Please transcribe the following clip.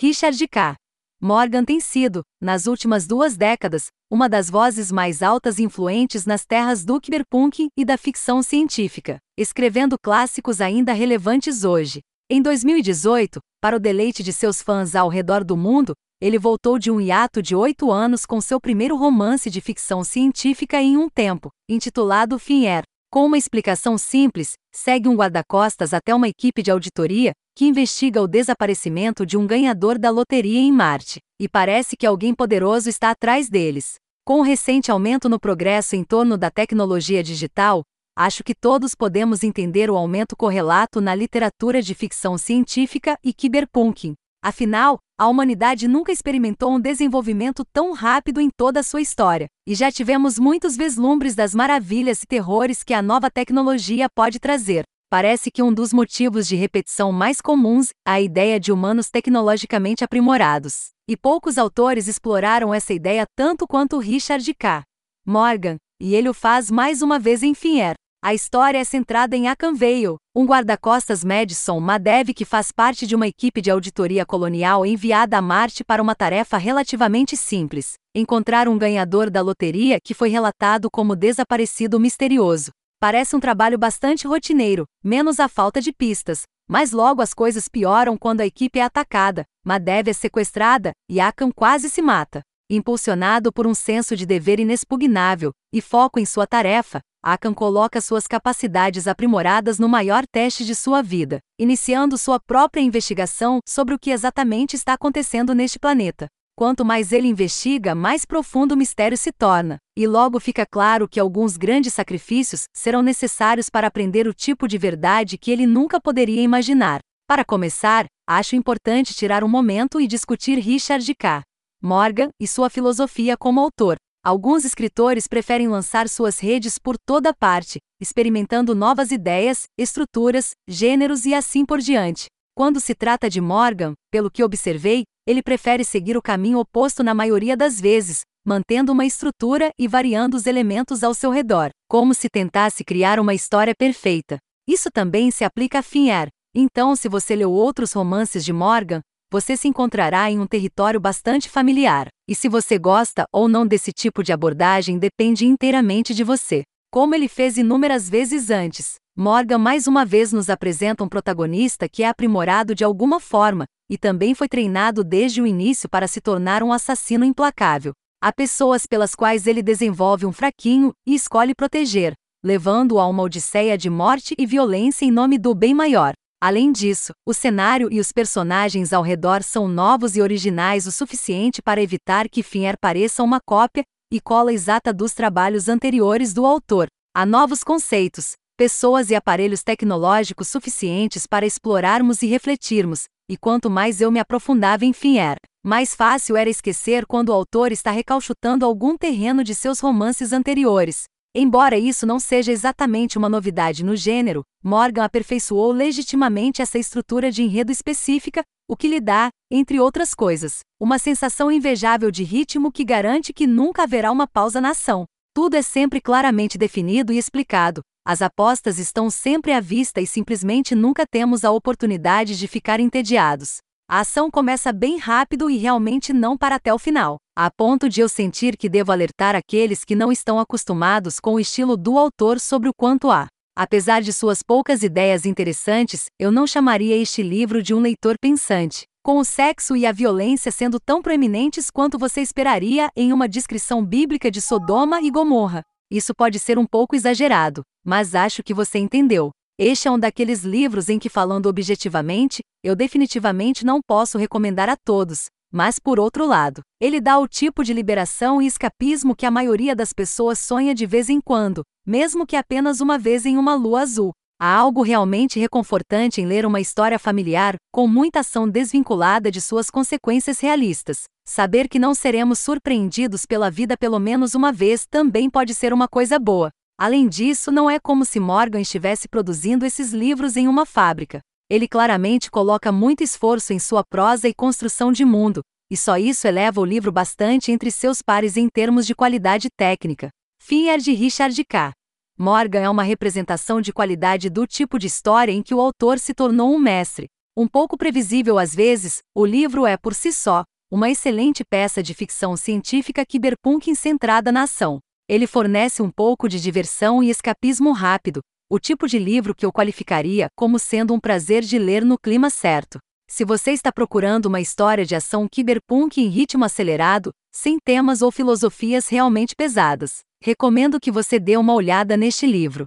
Richard K. Morgan tem sido, nas últimas duas décadas, uma das vozes mais altas e influentes nas terras do cyberpunk e da ficção científica, escrevendo clássicos ainda relevantes hoje. Em 2018, para o deleite de seus fãs ao redor do mundo, ele voltou de um hiato de oito anos com seu primeiro romance de ficção científica em um tempo, intitulado Finher. Com uma explicação simples, segue um guarda-costas até uma equipe de auditoria que investiga o desaparecimento de um ganhador da loteria em Marte, e parece que alguém poderoso está atrás deles. Com o recente aumento no progresso em torno da tecnologia digital, acho que todos podemos entender o aumento correlato na literatura de ficção científica e cyberpunk. Afinal, a humanidade nunca experimentou um desenvolvimento tão rápido em toda a sua história, e já tivemos muitos vislumbres das maravilhas e terrores que a nova tecnologia pode trazer. Parece que um dos motivos de repetição mais comuns é a ideia de humanos tecnologicamente aprimorados. E poucos autores exploraram essa ideia tanto quanto Richard K. Morgan, e ele o faz mais uma vez em Finher. A história é centrada em Akan Vale, um guarda-costas Madison Madev que faz parte de uma equipe de auditoria colonial enviada a Marte para uma tarefa relativamente simples: encontrar um ganhador da loteria que foi relatado como desaparecido misterioso. Parece um trabalho bastante rotineiro, menos a falta de pistas, mas logo as coisas pioram quando a equipe é atacada, Madev é sequestrada e Akan quase se mata. Impulsionado por um senso de dever inexpugnável e foco em sua tarefa, Akan coloca suas capacidades aprimoradas no maior teste de sua vida, iniciando sua própria investigação sobre o que exatamente está acontecendo neste planeta. Quanto mais ele investiga, mais profundo o mistério se torna, e logo fica claro que alguns grandes sacrifícios serão necessários para aprender o tipo de verdade que ele nunca poderia imaginar. Para começar, acho importante tirar um momento e discutir Richard K. Morgan e sua filosofia como autor. Alguns escritores preferem lançar suas redes por toda parte, experimentando novas ideias, estruturas, gêneros e assim por diante. Quando se trata de Morgan, pelo que observei, ele prefere seguir o caminho oposto na maioria das vezes, mantendo uma estrutura e variando os elementos ao seu redor, como se tentasse criar uma história perfeita. Isso também se aplica a Finher. Então, se você leu outros romances de Morgan, você se encontrará em um território bastante familiar. E se você gosta ou não desse tipo de abordagem depende inteiramente de você. Como ele fez inúmeras vezes antes, Morgan mais uma vez nos apresenta um protagonista que é aprimorado de alguma forma, e também foi treinado desde o início para se tornar um assassino implacável. Há pessoas pelas quais ele desenvolve um fraquinho e escolhe proteger, levando-o a uma odisseia de morte e violência em nome do bem maior. Além disso, o cenário e os personagens ao redor são novos e originais o suficiente para evitar que Finher pareça uma cópia e cola exata dos trabalhos anteriores do autor. Há novos conceitos, pessoas e aparelhos tecnológicos suficientes para explorarmos e refletirmos, e quanto mais eu me aprofundava em Finher, mais fácil era esquecer quando o autor está recalchutando algum terreno de seus romances anteriores. Embora isso não seja exatamente uma novidade no gênero, Morgan aperfeiçoou legitimamente essa estrutura de enredo específica, o que lhe dá, entre outras coisas, uma sensação invejável de ritmo que garante que nunca haverá uma pausa na ação. Tudo é sempre claramente definido e explicado, as apostas estão sempre à vista e simplesmente nunca temos a oportunidade de ficar entediados. A ação começa bem rápido e realmente não para até o final, a ponto de eu sentir que devo alertar aqueles que não estão acostumados com o estilo do autor sobre o quanto há. Apesar de suas poucas ideias interessantes, eu não chamaria este livro de um leitor pensante, com o sexo e a violência sendo tão proeminentes quanto você esperaria em uma descrição bíblica de Sodoma e Gomorra. Isso pode ser um pouco exagerado, mas acho que você entendeu. Este é um daqueles livros em que, falando objetivamente, eu definitivamente não posso recomendar a todos, mas por outro lado, ele dá o tipo de liberação e escapismo que a maioria das pessoas sonha de vez em quando, mesmo que apenas uma vez em uma lua azul. Há algo realmente reconfortante em ler uma história familiar, com muita ação desvinculada de suas consequências realistas. Saber que não seremos surpreendidos pela vida pelo menos uma vez também pode ser uma coisa boa. Além disso, não é como se Morgan estivesse produzindo esses livros em uma fábrica. Ele claramente coloca muito esforço em sua prosa e construção de mundo, e só isso eleva o livro bastante entre seus pares em termos de qualidade técnica. Finher de Richard K. Morgan é uma representação de qualidade do tipo de história em que o autor se tornou um mestre. Um pouco previsível às vezes, o livro é por si só uma excelente peça de ficção científica cyberpunk centrada na ação. Ele fornece um pouco de diversão e escapismo rápido, o tipo de livro que eu qualificaria como sendo um prazer de ler no clima certo. Se você está procurando uma história de ação cyberpunk em ritmo acelerado, sem temas ou filosofias realmente pesadas, recomendo que você dê uma olhada neste livro.